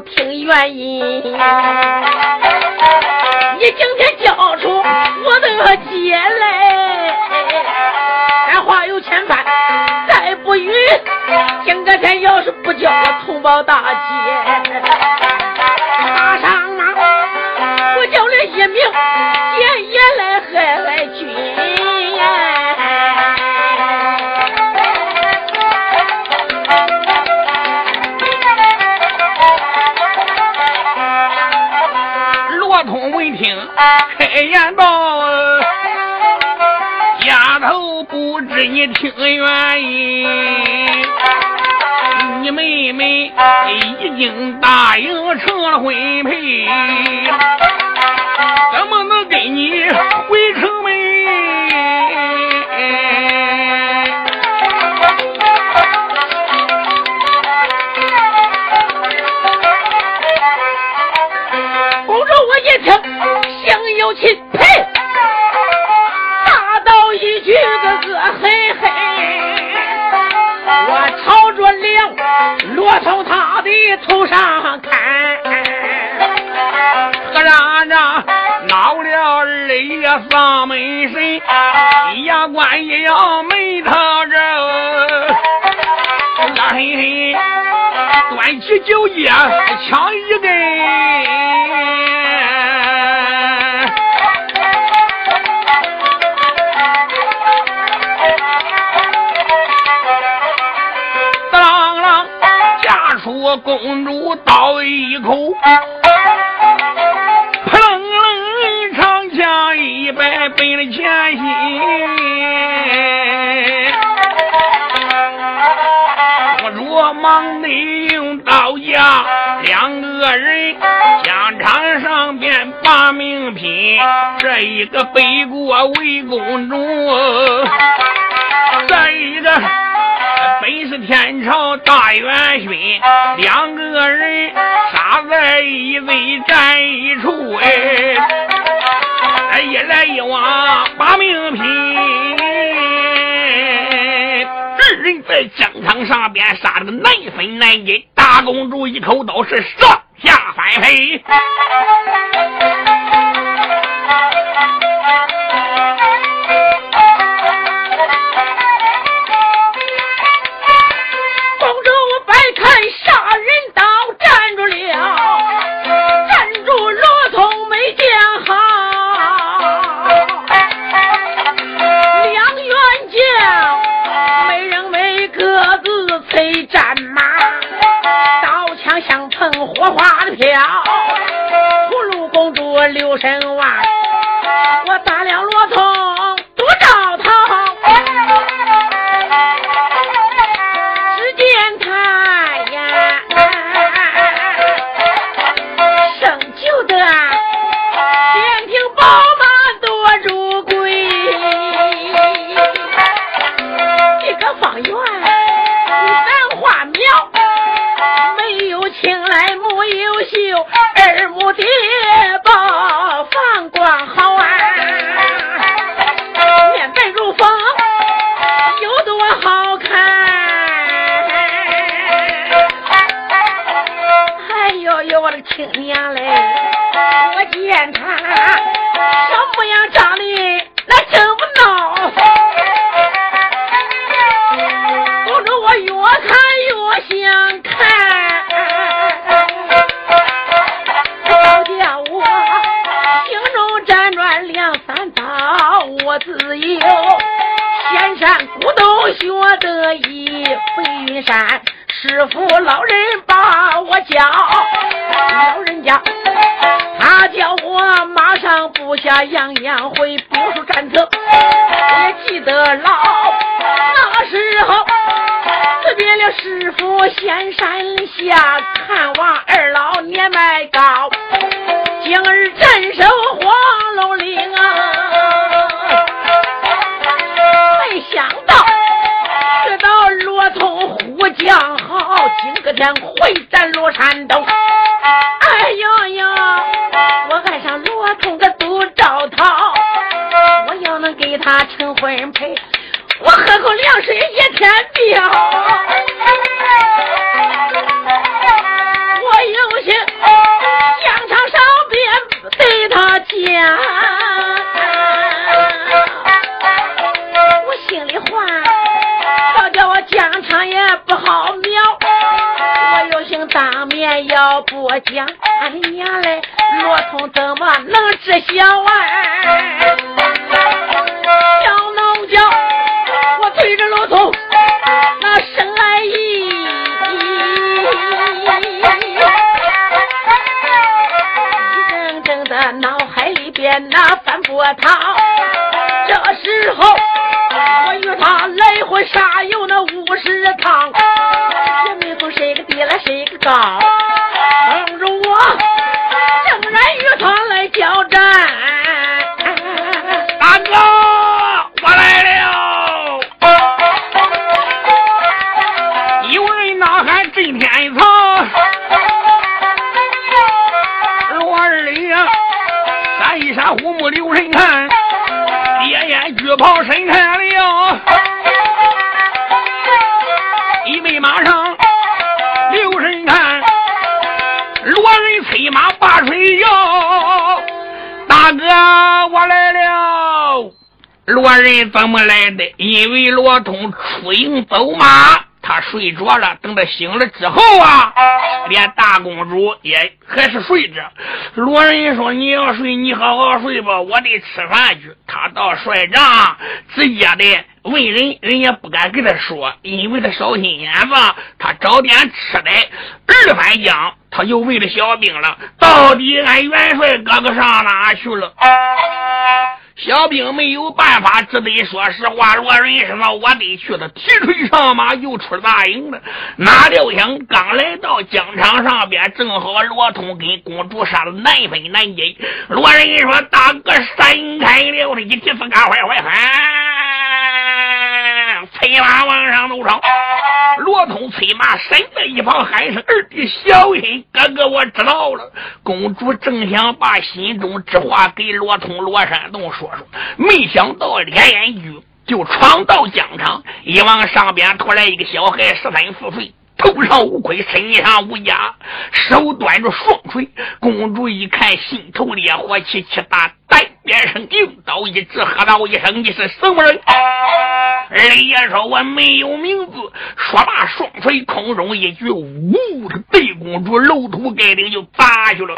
听枪一根，当出公主北国魏公主，这一个本是天朝大元勋，两个人杀在一堆，战一处，哎，哎，一来一往把命拼。二人在疆场上边杀的难分难解，大公主一口刀是上下翻飞。今个天会战罗山东。哎呦呦，我爱上罗通的杜兆涛，我要能给他成婚配，我喝口凉水也天掉。要不讲，俺的娘嘞，罗通怎么能知晓啊？小农叫我对着罗通那生来意，一阵阵的脑海里边那翻波涛。这时候我与他来回杀有那五十趟，啊，我来了。罗仁怎么来的？因为罗通出营走马。他睡着了，等他醒了之后啊，连大公主也还是睡着。罗仁说：“你要睡，你好好睡吧，我得吃饭去。”他到帅帐，直接的问人，人也不敢跟他说，因为他小心眼子。他找点吃的，二番讲，他就问了小兵了：“到底俺元帅哥哥上哪去了？”小兵没有办法，只得说实话。罗仁说：“我得去。”了提腿上马，又出了大营了。哪料想，刚来到疆场上边，正好罗通跟公主杀的难分难解。罗仁说：“大哥，闪开了！”我这一提四干坏坏喊，催马往上走上。罗通催马身在一旁，喊声：“二弟小心！”哥哥，我知道了。公主正想把心中之话给罗通、罗山洞说说，没想到连眼驹就闯到疆场，一往上边拖来一个小孩，十三四岁，头上无盔，身上无甲，手端着双锤。公主一看，心头烈火气气大。再变成硬刀一指，喝道一声：“你是什么人？”二爷说：“我没有名字。”说罢，双锤空中一举，呜的对公主楼头盖顶就砸去了。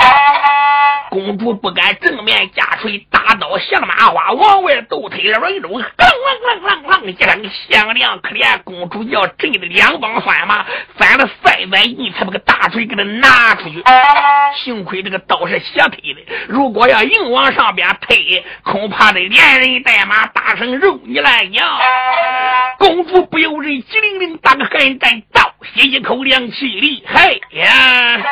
公主不敢正面架锤，大刀像麻花往外斗推了人中，啷啷啷啷啷一声响亮，可怜公主要震得两帮酸马翻了三转，一才把个大锤给他拿出去。幸亏这个刀是斜推的，如果要硬往上边。呀，呸，恐怕得连人带马大声肉你来呀！公主不由人急灵灵打个寒战，倒吸一口凉气，厉害呀！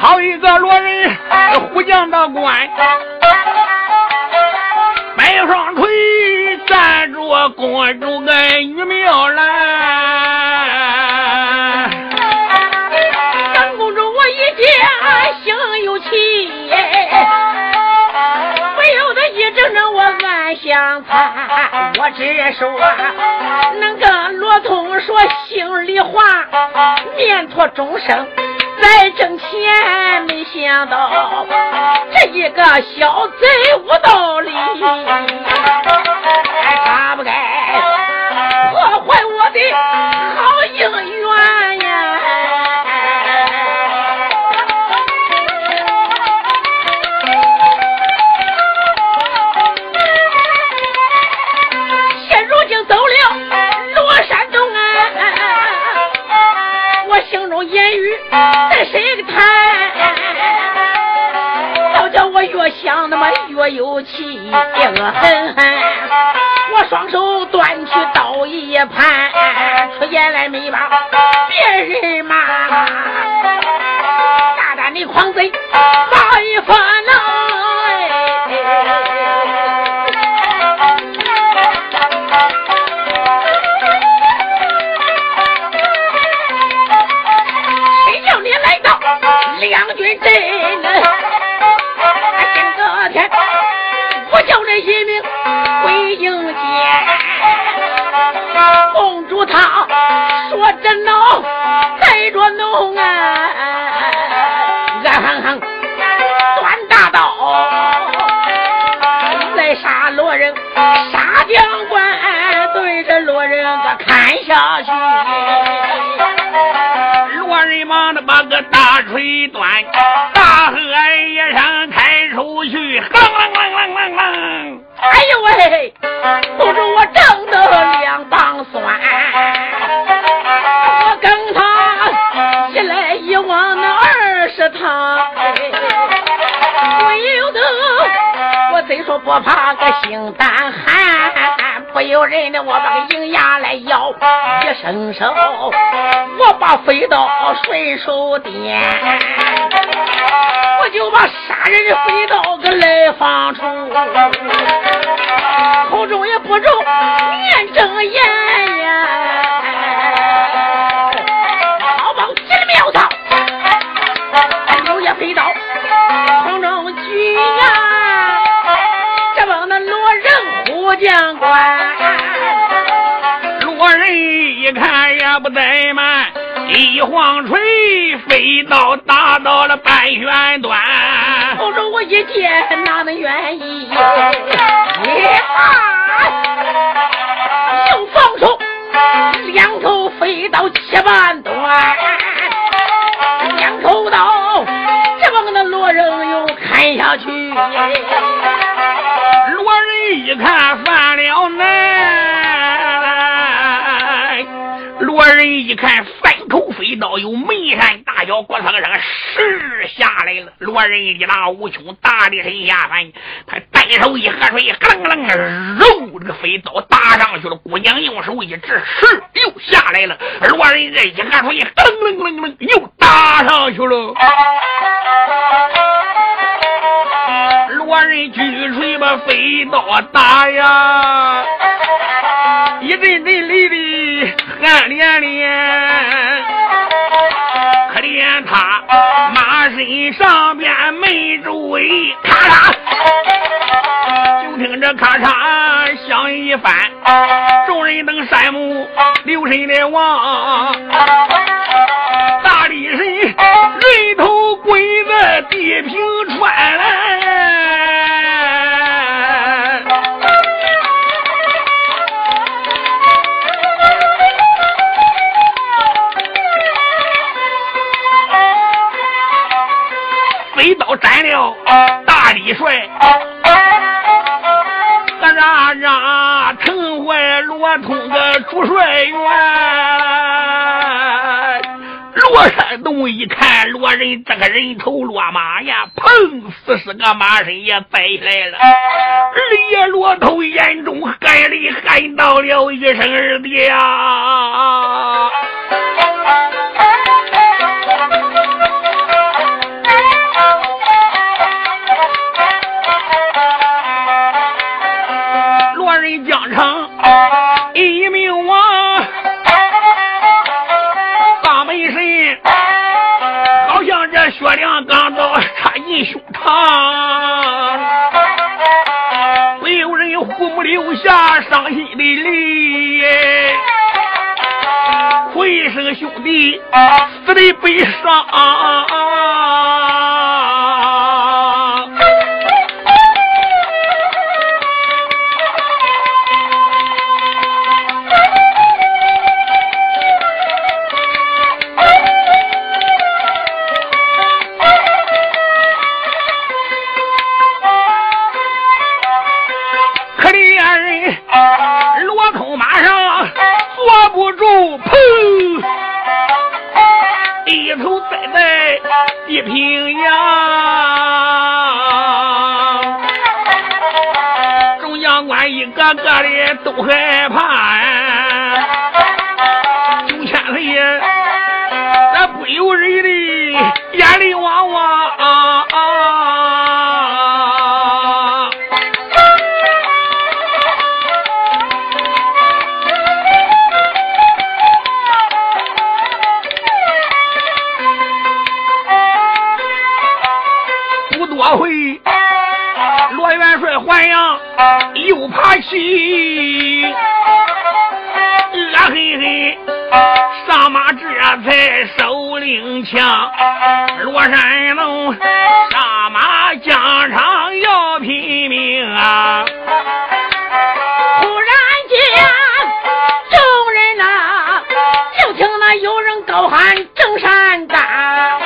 好一个罗人虎将的官，摆双腿站住公主个我只说能跟罗通说心里话，念托终生再挣钱。没想到这一个小贼无道理，越想那么越有气，恶狠狠。我双手端起刀一盘，出言来没把别人骂。大胆的狂贼，发一发谁叫你来到两军阵？公主她说着恼，带着弄啊，暗哼哼端大刀来杀罗人，杀将官对着罗人个砍下去。罗人忙的把个大锤端，大河一声开出去，啷啷啷啷啷啷。哎呦喂，不住我挣得两帮酸，我跟他起来一往那二十趟，不由得我虽说不怕个心胆寒，不由人的我把个银牙来咬，一伸手我把飞刀顺手点，我就把杀人的飞刀给来放出。口中也不中念正言呀，一晃锤飞刀打到了半圆端。口中我一见哪能愿意？一把又放手两口飞刀七万段，两口刀这帮那罗人又砍下去。罗人一看犯了难，罗人一看口飞刀有眉山大小，国苍上石下来了。罗人一拿无穷大力神下凡，他单手一合水，咯楞楞揉这个飞刀打上去了。姑娘用手一指，石又下来了。罗人这一合水，咯楞楞楞又打上去了。罗人举锤把飞刀打呀，一阵阵泪的汗连连。他马身上边没周围，咔嚓，就听这咔嚓响一番，众人等山木留神的望，大力神人头跪在地平川刀斩了大李帅，俺让让城外罗通的主帅员。罗山东一看罗人这个人头落马呀，砰！四十个马身也摆下来了。二爷罗通眼中含泪喊到了一声二爹啊！啊，没有人父母留下伤心的泪，回声兄弟死的悲伤啊。太平洋中央官一个个的都害怕。枪，罗山龙上马疆场要拼命啊！突然间，众人呐，就听那有人高喊正山大，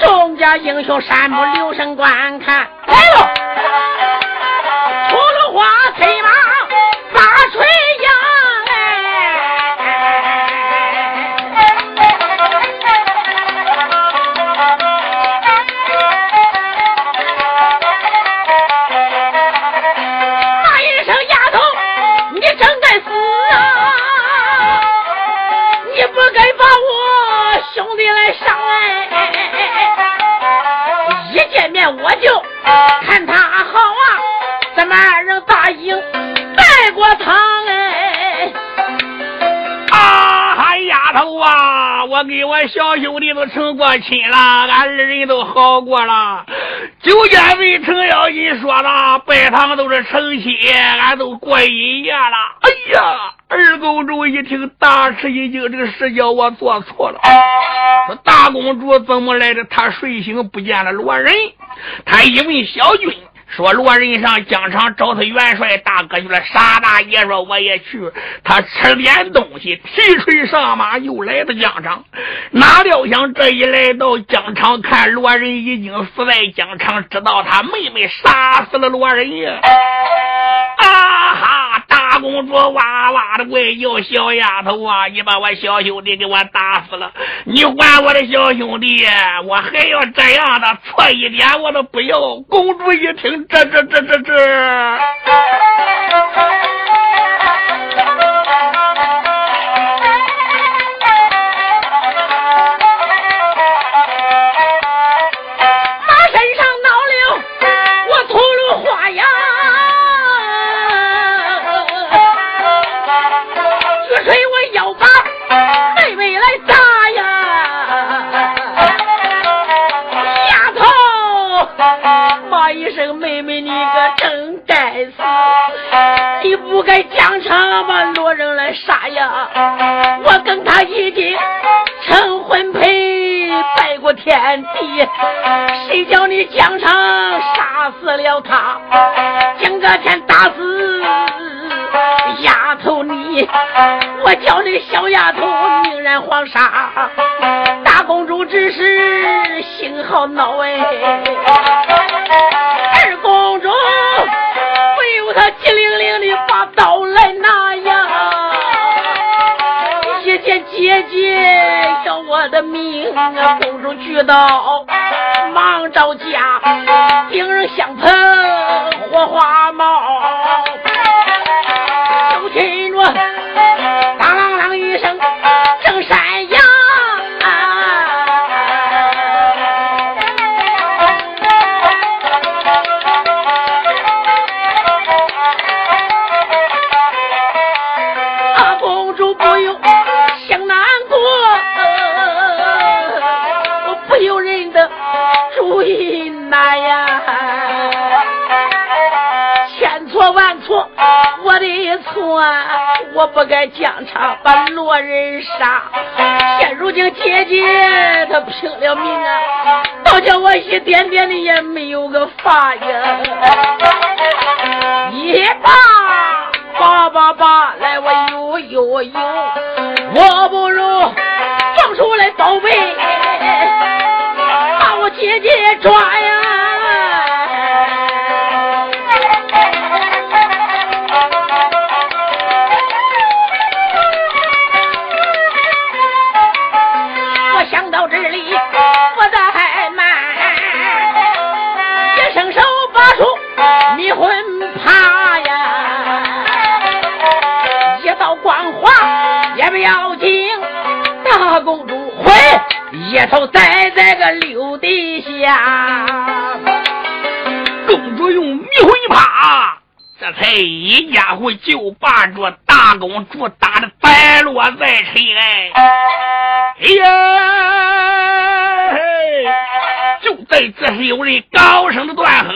众家英雄山木留神观看。我跟我小兄弟都成过亲了，俺二人都好过了。九剑为程咬金说了，拜堂都是成亲，俺都过一夜了。哎呀，二公主一听大吃一惊，这个事叫我做错了。大公主怎么来的？她睡醒不见了罗仁，她一问小军。说罗仁上疆场找他元帅大哥去了，沙大爷说我也去。他吃点东西，提锤上马，又来到疆场。哪料想这一来到疆场，看罗仁已经死在疆场，知道他妹妹杀死了罗仁呀！啊哈！大公主哇哇的怪叫，小丫头啊，你把我小兄弟给我打死了，你还我的小兄弟，我还要这样的，错一点我都不要。公主一听，这这这这这。该死！你不该疆场把罗人来杀呀！我跟他已经成婚配，拜过天地，谁叫你疆场杀死了他？今个天打死丫头你，我叫你小丫头命染黄沙。大公主只是心好恼哎，二公主。姐要我的命，公主举刀忙着家，兵刃相碰火花冒，不该疆场把罗人杀。现如今姐姐她拼了命啊，倒叫我一点点的也没有个法呀。一把叭叭叭，来我呦呦呦，我不如放出来宝贝，把我姐姐抓呀。要紧，大公主回一头栽在个柳底下，公主用迷魂耙，这才一家伙就把这大公主打的败落在尘埃。哎呀！就在这时，有人高声的断喝。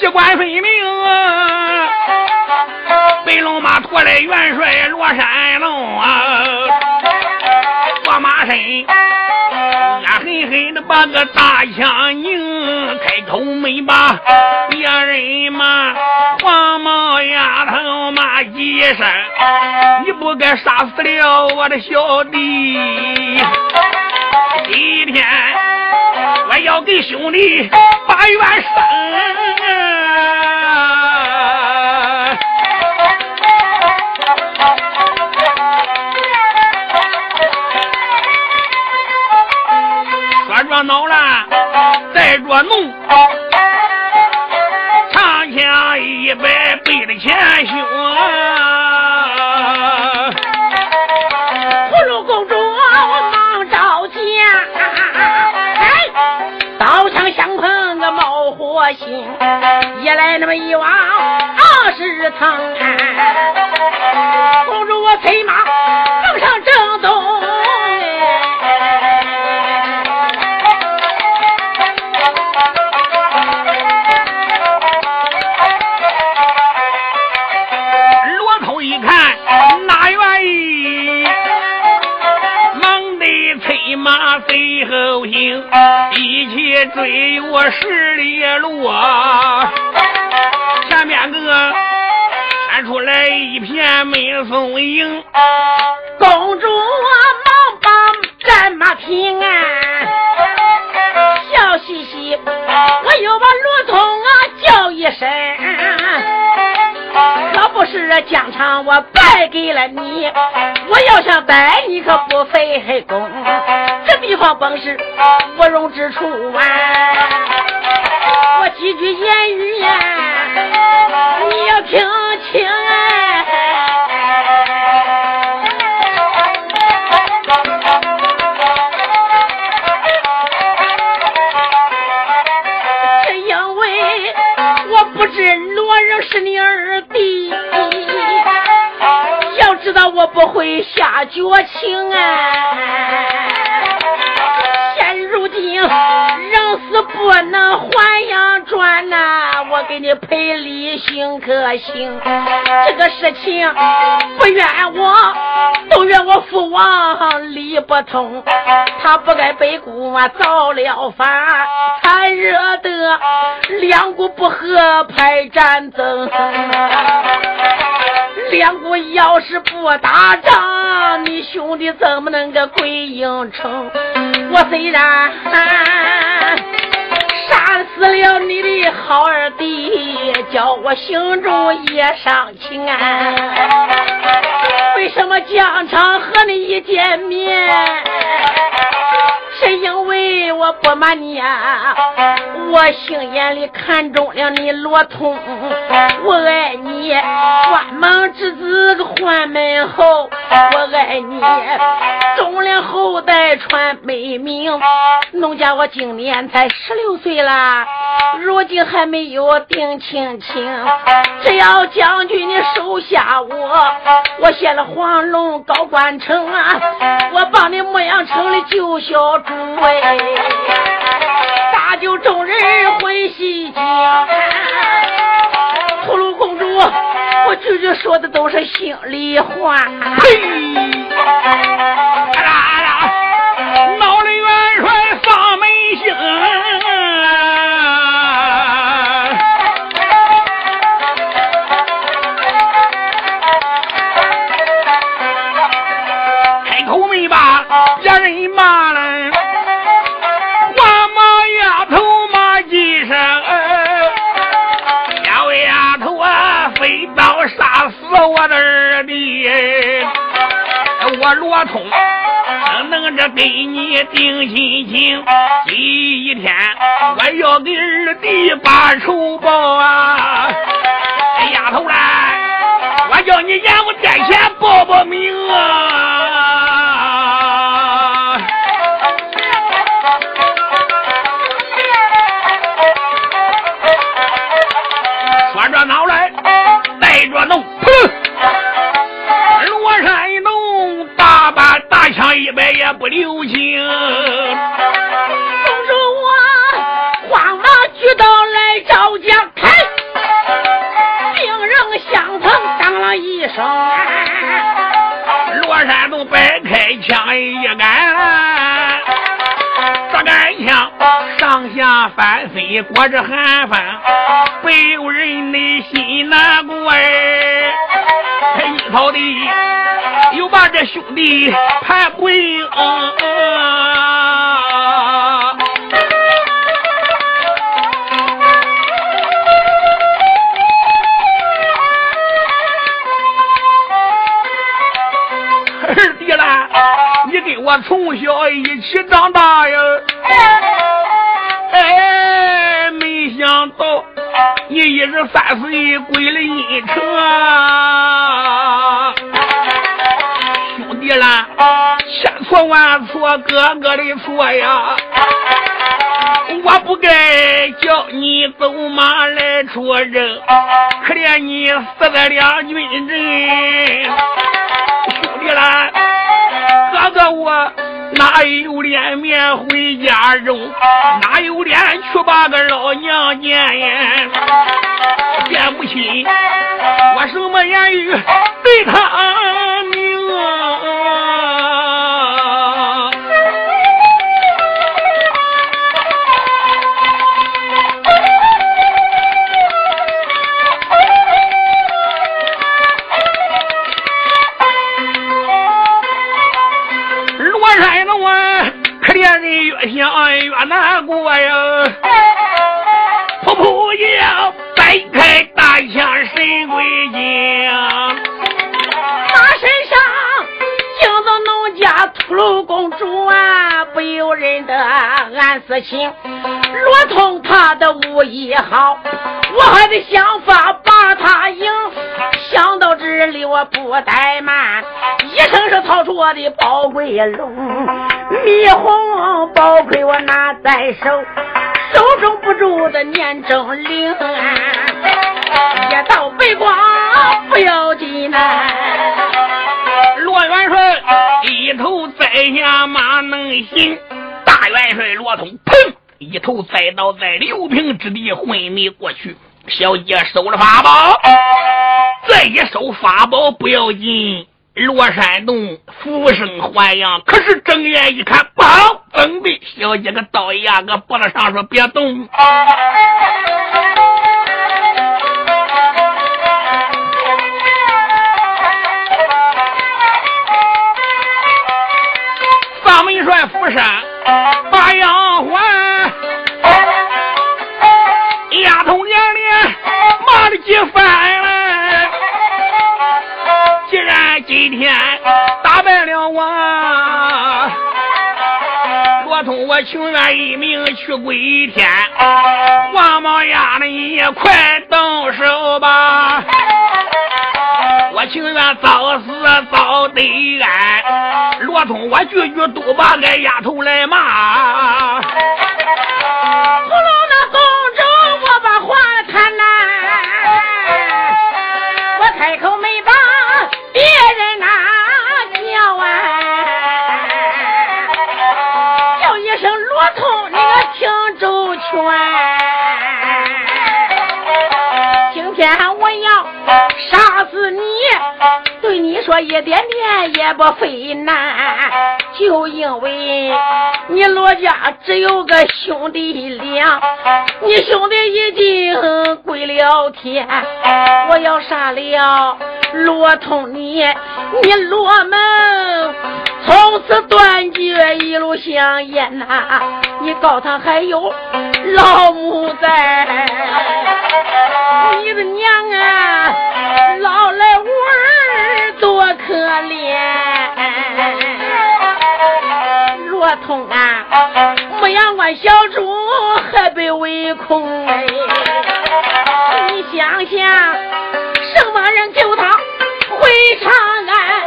机关分明，白龙马驮来元帅罗山龙啊，过马身，恶狠狠的把个大枪拧，开口没把别人骂，黄毛丫头骂几声，你不该杀死了我的小弟，今天我要给兄弟把冤伸。恼了，带着怒，长枪一摆背着前胸，葫芦公主忙招架，刀枪相碰个冒火星，一来那么一往二十层，公主我催马登上追我十里路啊！前面个窜出来一片美松影，公主啊忙把战马停啊，笑嘻嘻，我又把罗通啊叫一声，可不是疆场我败给了你，我要想败你可不费功。地方本事不容之处啊！我几句言语呀，你要听清哎。不会下绝情啊！现如今人死不能还阳转呐，我给你赔礼行可行？这个事情不怨我，都怨我父王理不通，他不该背锅造了反，才惹得两国不和派战争。两国要是不打仗，你兄弟怎么能个归营城？我虽然杀死了你的好二弟，叫我心中也伤情！为什么疆场和你一见面？是因为我不瞒你啊，我心眼里看中了你罗通，我爱你关门之子换门后，我爱你忠良后代传美名。农家我今年才十六岁啦，如今还没有定亲亲。只要将军你收下我，我献了黄龙高官城啊，我帮你牧羊城的救小。为，大酒众人回西江，葫芦公主，我句句说的都是心里话。嘿，啦啦，闹了元帅罗通能着给你定心情，今天我要给二弟把仇报啊！丫头来，我叫你阎王殿前报报名啊！了一声。罗山东摆开枪一杆，这杆枪上下翻飞，裹着寒风，不由人的心难过哎。一草地又把这兄弟盘回。嗯小一起长大呀，哎，没想到你一日三岁归了阴城啊，兄弟啦，千错万错，哥哥的错呀，我不该叫你走马来出征，可怜你死在两军阵。兄弟啦，哥哥我哪有脸面回家中？哪有脸去把个老娘见呀？见不亲，我什么言语对他想越难过呀！噗噗一样摆开大枪神鬼精，马身上惊到农家秃噜公主啊，不由人的暗私情。罗通他的武艺好，我还得想法把他赢。想到这里，我不怠慢，一声声掏出我的宝贵龙，蜜红宝盔我拿在手，手中不住的念咒灵，一道白光不要紧呐。罗元帅一头栽下马能行，大元帅罗通砰一头栽倒在六平之地，昏迷过去。小姐收了法宝，再一收法宝不要紧。罗山洞浮生还阳，可是睁眼一看，不好，怎的？小姐个刀压个脖子上，说别动。丧门帅府上把杨环，丫头娘脸骂的急翻天打败了我，罗通我情愿一命去归天。黄毛丫的你也快动手吧！我情愿早死早得安。罗通我句句都把俺丫头来骂。葫芦那公主，我把话谈呐，一点点也不费难，就因为你罗家只有个兄弟俩，你兄弟已经归了天，我要杀了罗通你，你罗门从此断绝一路香烟呐、你高堂还有老母在，你的脸。若通啊，牧羊关小主还被围困，你想想，什么人救他回长安？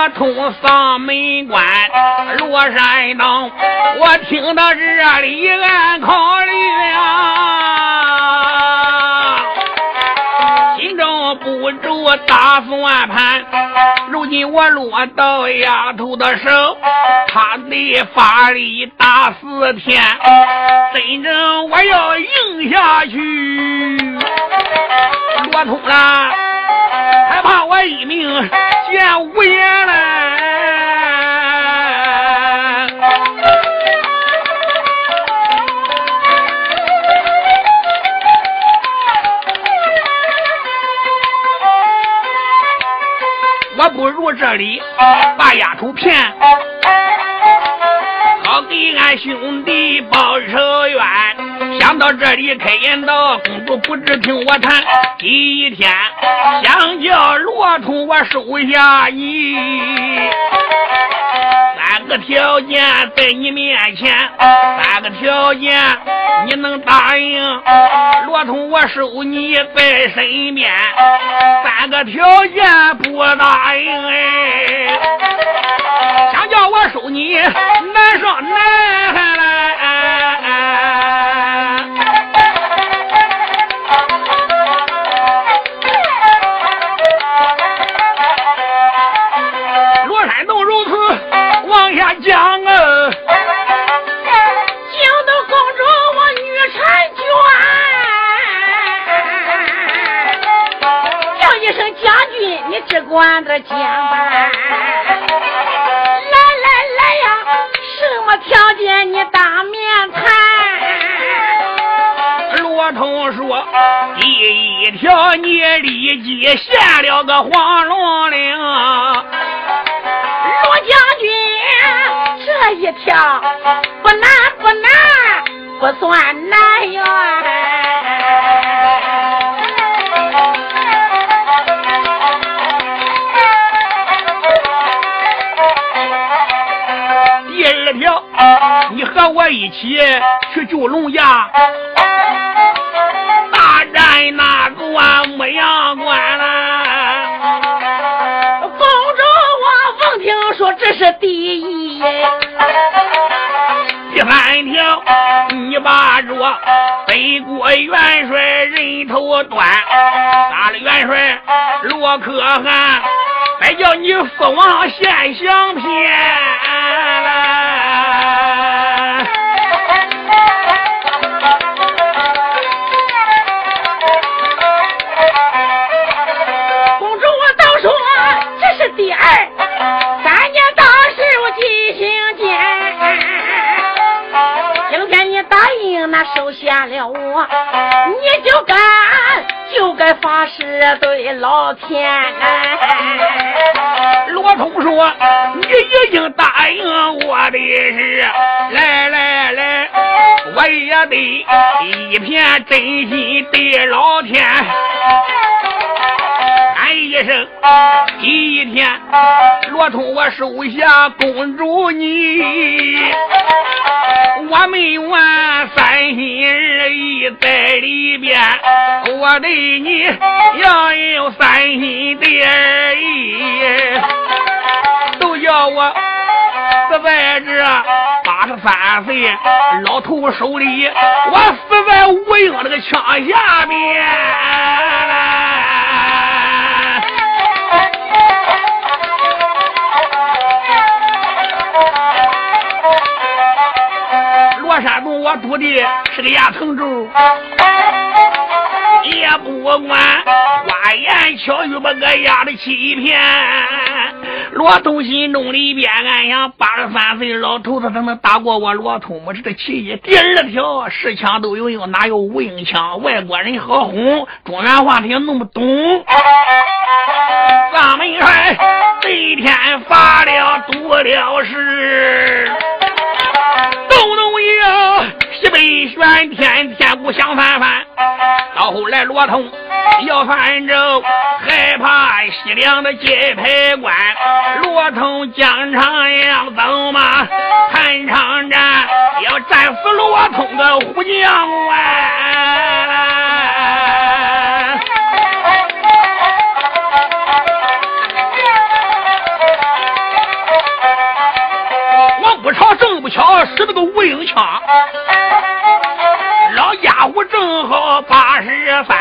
我通丧门关，罗山道，我听到这里暗考虑啊，心中不住打算盘。如今我落到丫头的手，他得法力打四天，真正我要赢下去，我通了，还怕我一命见无颜了。我不如这里把丫头骗，好给俺兄弟报仇冤。想到这里开言道：“公主不知听我谈，第一天想叫罗通我收下你，三个条件在你面前，三个条件你能答应？罗通我收你在身边。”三个条件不答应哎，想叫我收你难上难来。管着讲吧，来来来呀，什么条件你当面谈？罗通说：第一条，你立即下了个黄龙令。罗将军，这一条不难不难，不算难呀。你和我一起去救龙牙，大战那座牧羊关了。公主，我奉听说这是第一。第三条，你把着北国元帅人头端，杀了元帅罗可汗，再叫你父王献相片该发誓对老天。罗通说：“你已经答应我的事，来来来，我也得一片真心对老天。”一声，第一天，罗通我收下公主你。我没完三心二意在里边，我对你要有三心的二意，都叫我死在这八十三岁老头手里，我死在吴英那个枪下面山东我赌的是个牙城州，也不管花言巧语把我压的欺骗。罗通心中里边暗想：八十三岁老头子他能打过我罗通？我这个其一。第二条，试枪都有用，哪有无影枪？外国人好哄，中原话他也弄不懂。咱们帅这一天发了毒了誓，动动摇，西北玄天，天鼓响翻翻。到后来罗通要翻州，害怕西凉的界牌关，罗通疆场要走嘛，汉长战要战二十三，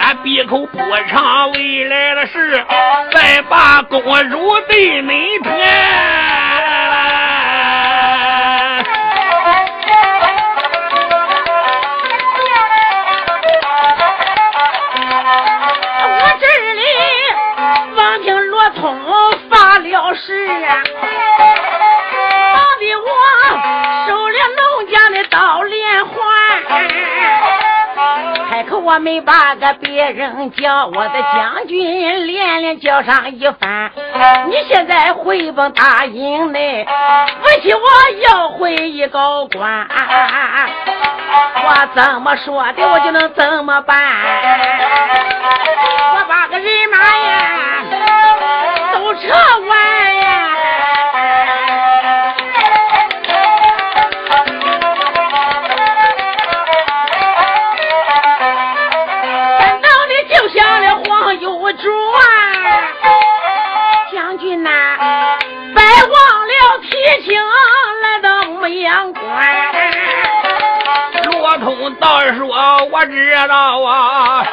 咱闭口不唱未来的事，再把公主对门没把个别人叫，我的将军连连叫上一番。你现在回奔大营内，不许我要回一高官。我怎么说的，我就能怎么办？道啊，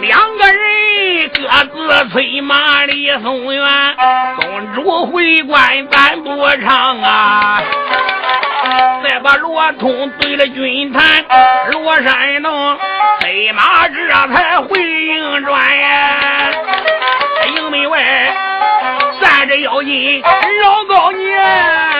两个人各自催马离松原，公主回关咱不唱啊。再把罗通对了军坛，罗山洞催马这才回营转呀。营门外站着妖精饶高年。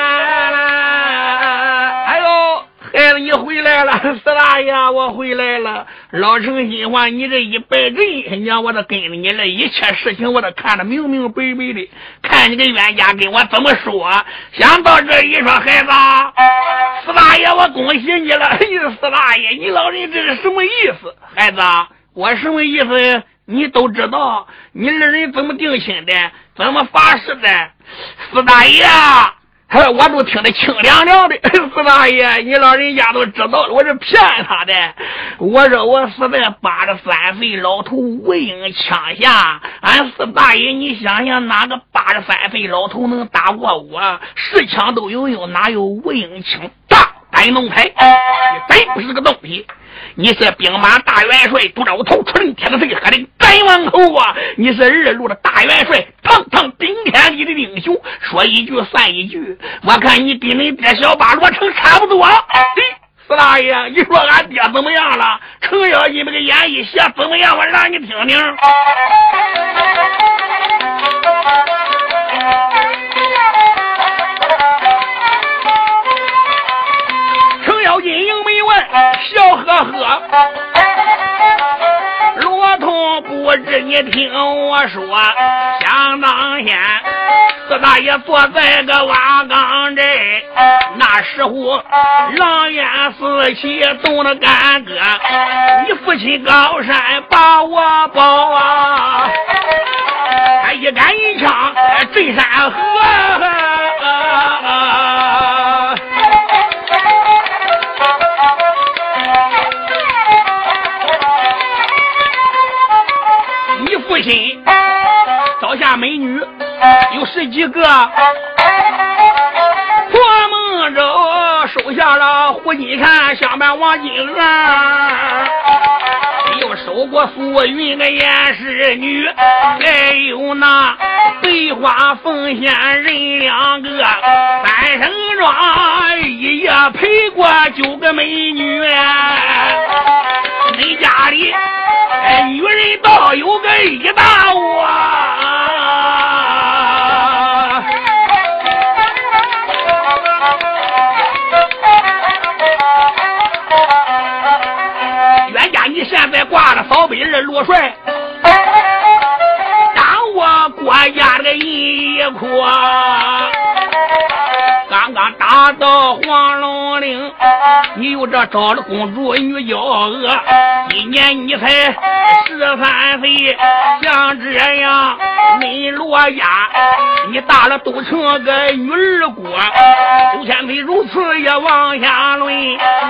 你回来了，四大爷，我回来了。老成心话，你这一拜阵，娘我都跟着你了，一切事情我都看得明明白白的。看你个冤家跟我怎么说？想到这一说，孩子，四大爷，我恭喜你了。你四大爷，你老人这是什么意思？孩子，我什么意思？你都知道。你二人怎么定亲的？怎么发誓的？四大爷。我都听得清凉凉的，四大爷，你老人家都知道了，我是骗他的。我说我死在八十三岁老头无影枪下，俺四大爷，你想想哪个八十三岁老头能打过我？十枪都有用，哪有无影枪？大胆弄牌，你真不是个东西。你是兵马大元帅杜兆头，纯天的最黑的敢王口啊！你是二路的大元帅，堂堂顶天立地的英雄，说一句算一句。我看你跟你爹小八罗成差不多。哎，四大爷，你说俺爹怎么样了？程咬金那个眼一斜，怎么样？我让你听听。笑呵呵，罗通不知你听我说，想当年四大爷坐在个瓦岗寨，那时候狼烟四起，动了干戈，你父亲高山把我保啊，他一杆一枪震山河。美女有十几个，破梦州收下了胡金蝉、相伴王金娥，又收过素云的严氏女，还有那桂花凤仙人两个，三生庄一夜陪过九个美女，你家里女人。倒有个一大窝。冤家，你现在挂着扫北人罗帅，当我国家的一库。刚刚打到黄龙岭，你又这找了公主女娇娥，今年你才十三岁，像这样没罗家，你大了都成个女儿国。周天飞如此也往下论，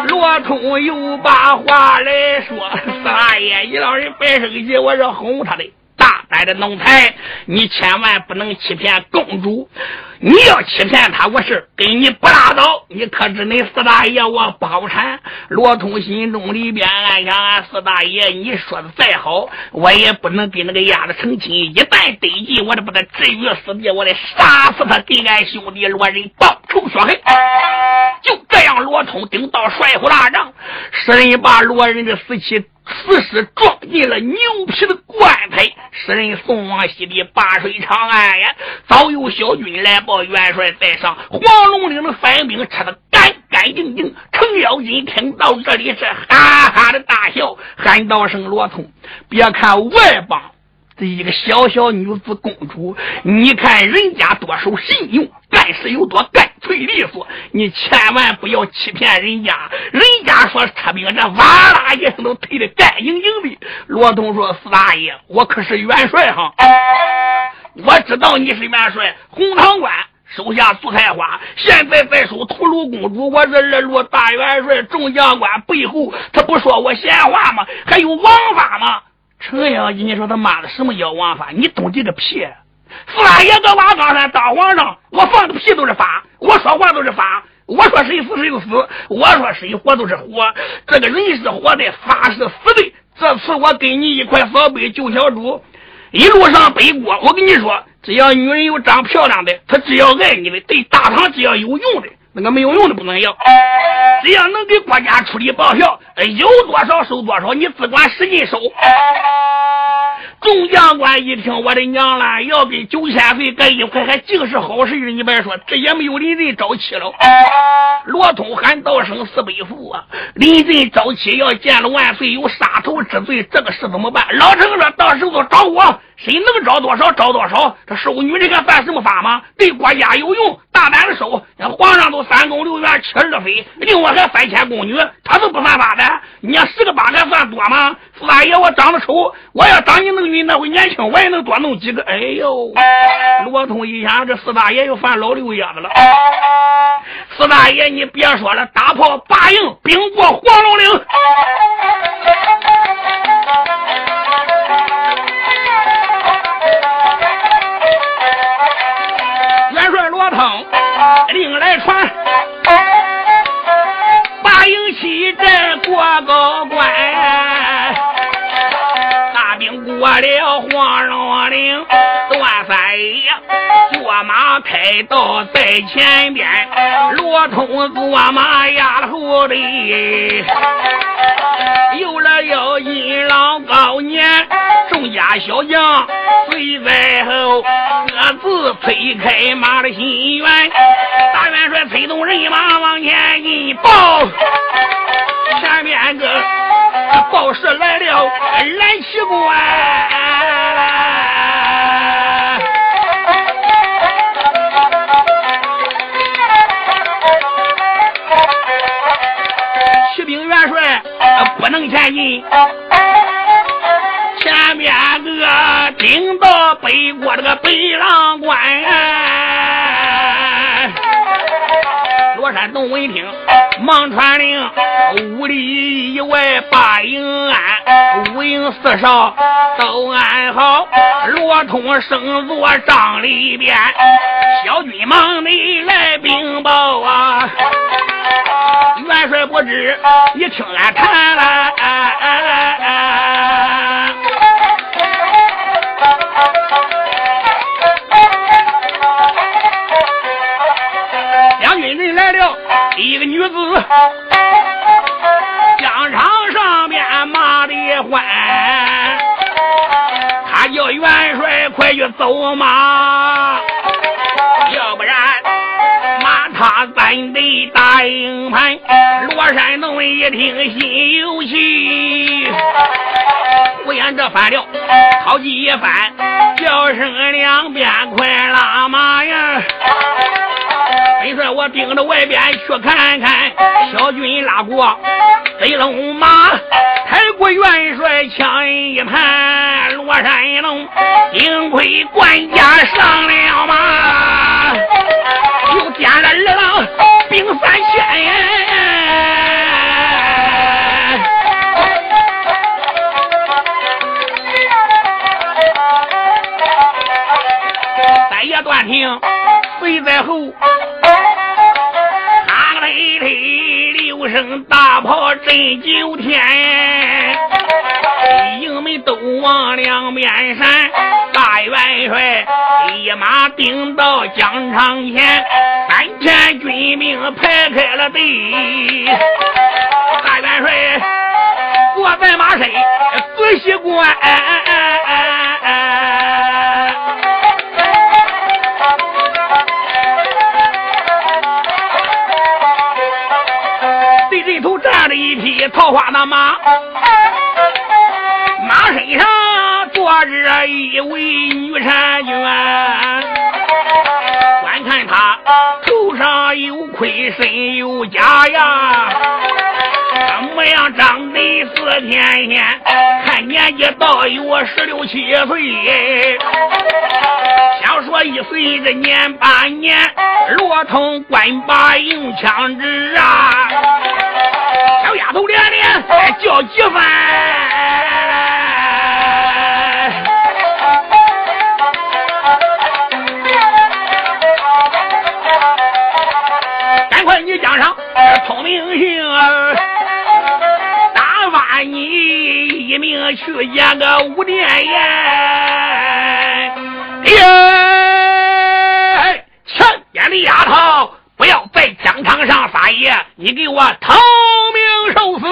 罗通又把话来说：“四大爷，你老人别生气，我是哄他的。”大胆的奴才，你千万不能欺骗公主！你要欺骗他，我是跟你不拉倒！你可知恁四大爷我包产？罗通心中里边暗想：俺四大爷，你说的再好，我也不能跟那个丫头成亲。一旦得计，我得把他置于死地，我得杀死他，给俺兄弟罗仁报仇雪恨。就这样，罗通顶到帅府大帐，使人把罗仁的死期。死尸撞进了牛皮的棺材，使人送往西的灞水长安呀。早有小军来报元帅在上，黄龙岭的反兵吃的干干净净。程咬金听到这里是哈哈的大笑，喊道声：“罗通，别看外邦。”这一个小小女子公主，你看人家多守信用，办事有多干脆利索，你千万不要欺骗人家。人家说撤兵，这哇啦一声都退的干净净的。罗通说：“四大爷，我可是元帅哈，我知道你是元帅。红堂关手下苏菜花，现在在守屠戮公主，我这二路大元帅众将官背后，他不说我闲话吗？还有王法吗？”程咬金，你说他妈的什么妖王法？你懂这个屁！四大爷搁瓦岗山当皇上，我放个屁都是法，我说话都是法，我说谁死谁就死，我说谁活都是活。这个人是活的，法是死的。这次我给你一块扫北救小主，一路上背锅。我跟你说，只要女人有长漂亮的，她只要爱你的，对大唐只要有用的。那个没有用的不能要，只要能给国家出力报销，有多少收多少，你只管使劲收。众将官一听，我的娘啦，要给九千岁搁一块，还净是好事你别说，这也没有临阵招妻了。罗通喊道声四百父啊，临阵招妻要见了万岁，有杀头之罪，这个事怎么办？老臣说，到时候找我。谁能招多少招多少，这收女人还犯什么法吗？对国家有用，大胆的收。皇上都三宫六院七十二妃，另外还三千宫女，他都不犯法的。你要十个八个算多吗？四大爷，我长得丑，我要当你那个女那会年轻，我也能多弄几个。哎呦，罗通一想，这四大爷又犯老六爷子了。四大爷，你别说了，大炮八营，兵过黄龙岭。过了黄龙岭，段三爷坐马开道在前边，罗通坐马压后里，有了要引老高年，众家小将随在后，各自推开马的心愿。大元帅催动人马往前一报，前面个报事来了，蓝旗官。骑兵元帅不能前进，前面个顶到北国这个北狼关。罗山洞闻听，忙传令，五里以外把营安，五营四哨都安好。罗通升坐帐里边，小军忙的来禀报啊！元帅不知，你听俺谈了。这个女子，疆场上面骂的欢，他叫元帅快去走马，要不然马他咱得打营盘。罗山洞一听心有气，胡言这翻了好几番，叫声两边快拉马呀！没事，我盯着外边去看看，小军拉过飞龙马，抬过元帅枪一盘，罗山龙幸亏管家上了马，又点了二郎兵三千。三爷断听，随在后。六声大炮震九天，营门都往两边闪。大元帅一马顶到疆场前，三千军兵排开了队。大元帅坐在马身仔细观。桃花那马，马身上坐着一位女婵娟，观看她头上有盔，身有甲呀，模样长得似天仙，看年纪倒有十六七岁，想说一岁这年八年，罗通官把用枪支啊。小丫头连连叫几番，赶快你讲上聪明性，你一命去见个武殿爷。哎，前边的丫头。不要在疆场上撒野，你给我逃命受死！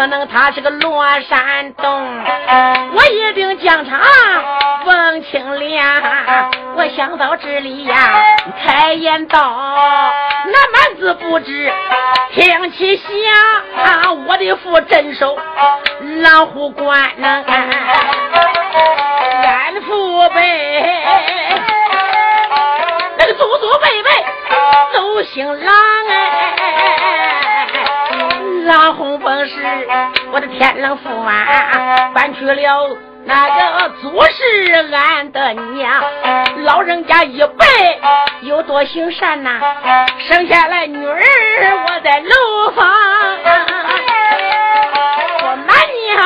可能他是个罗山洞，我一定将场问清了。我想到这里呀，开言道：那蛮子不知听其响，我的父镇守狼虎关呐，俺父辈那个祖祖辈辈都姓狼哎，狼红本是我的天狼驸马，搬去了。那个祖是俺的娘，老人家一辈有多行善呐，生下来女儿我在楼房。说满娘，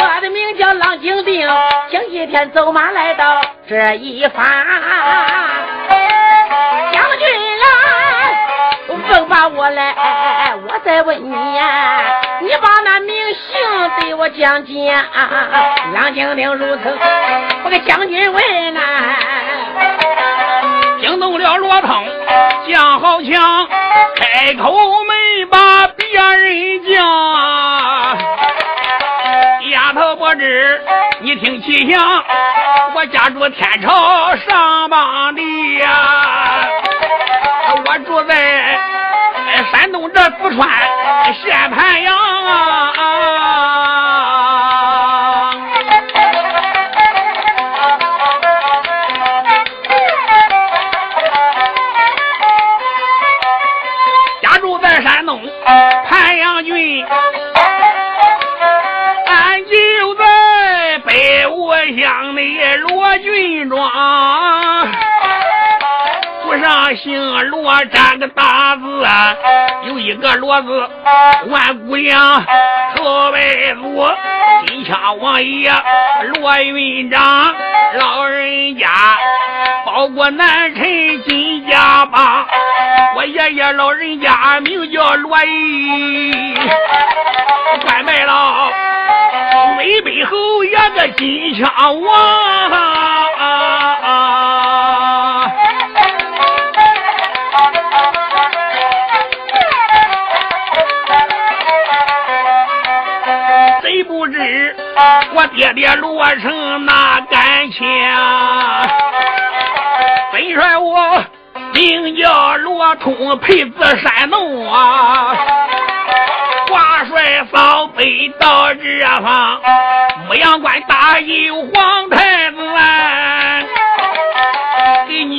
我的名叫郎景定，前几天走马来到这一方。来，我再问你，你把那名姓对我讲讲。郎晶晶如此，我给将军问呐，惊动了罗通将好强，开口没把别人叫。丫头不知你听奇响，我家住天朝上邦地呀，我住在这不穿县盘阳啊家住在山东盘阳郡俺就在北五乡的罗军庄姓罗，占个大字，有一个罗字，万古阳，特辈祖，金枪王爷罗云长，老人家包括南陈金家帮，我爷爷老人家名叫罗毅，官拜了魏北侯爷个金枪王。我爹爹罗成那感情，本帅我名叫罗通，配字山东啊。挂帅扫北到这方，牧羊关大有皇太子。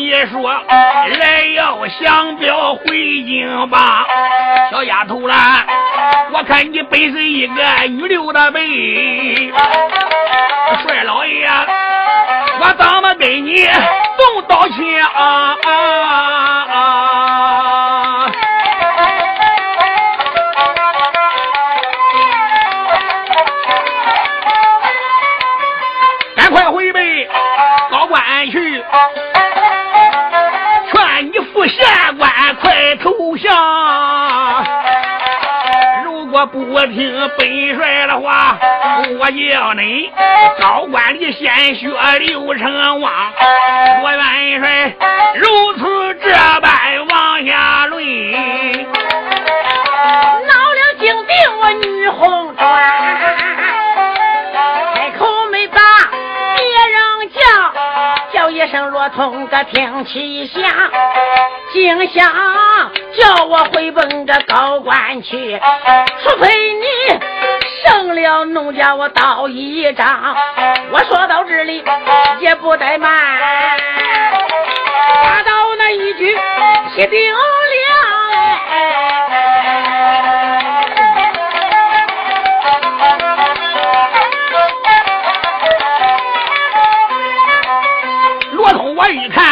别说，来要降表回京吧，小丫头啦，我看你本是一个女流的辈，帅老爷，我怎么跟你动刀枪？我听本帅的话，我叫你高官的鲜血流成汪！我元帅如此这般往下论，老了精定我女红妆，开口没把别人叫，叫一声罗通个听其响。竟想叫我回奔这高官去，除非你胜了农家我刀一张。我说到这里也不怠慢，打到那一句铁定了。罗通，我一看。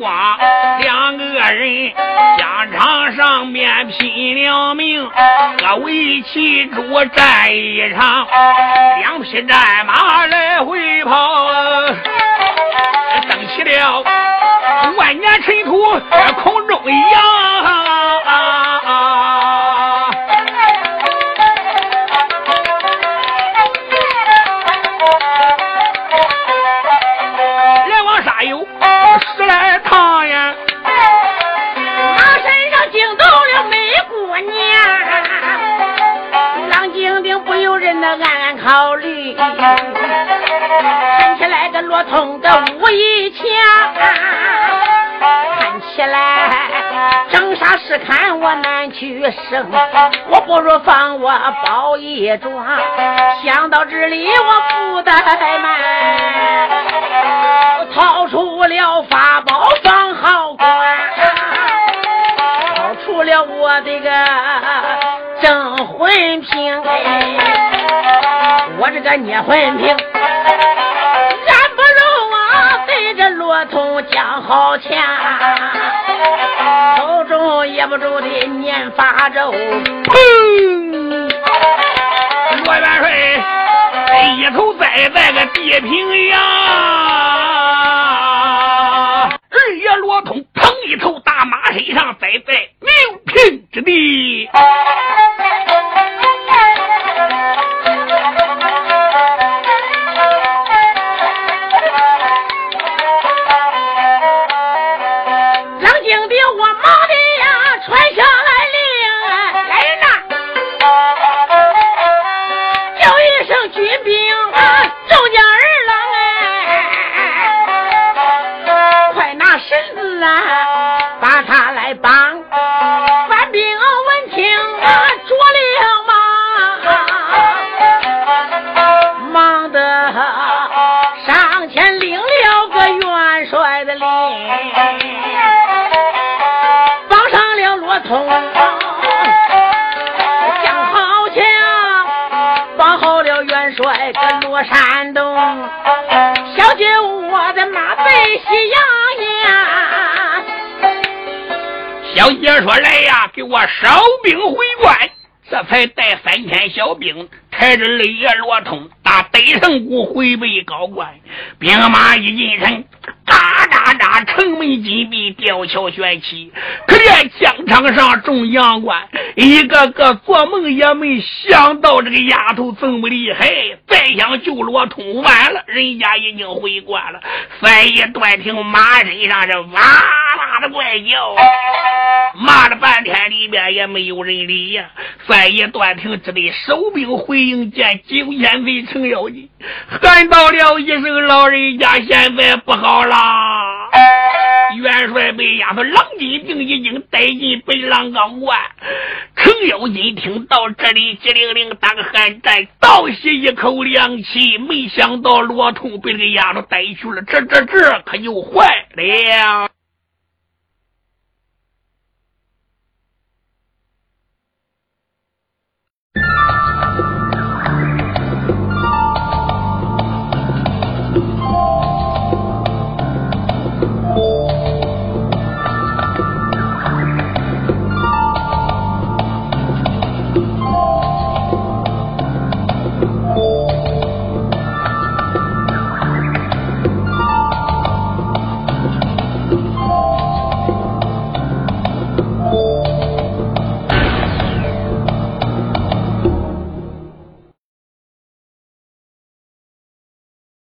光，两个人疆场上面拼了命，各为其主战一场，两匹战马来回跑，争起了万年尘土空中扬。生，我不如放我包一桩。想到这里，我不怠慢，掏出了法宝放好关，掏出了我的个镇魂瓶。我这个捏魂瓶，从江好钱，口中也不住的念法咒，砰！罗元帅一头栽在个地平洋，二爷罗通砰一头大马身上栽在明平之地。山东，小姐，我的马背喜洋洋。小姐说：“来呀，给我烧兵回关。”这才带三千小兵，抬着雷爷罗通北城谷回北高关。兵马一进城。嘎嘎嘎！城门紧闭，吊桥悬起。可怜疆场上众阳关，一个个做梦也没想到这个丫头这么厉害。再想救罗通，完了，人家已经回关了。三爷断听马身上是哇啦的怪叫，骂了半天，里边也没有人理呀。三爷断听只得收兵回营见九千贼程咬金，喊到了一声：“老人家，现在不好了！”元帅被丫头郎金定已经带进北狼岗关。程咬金听到这里，急灵灵打个寒战，倒吸一口凉气。没想到罗通被这个丫头带去了，这这这可就坏了。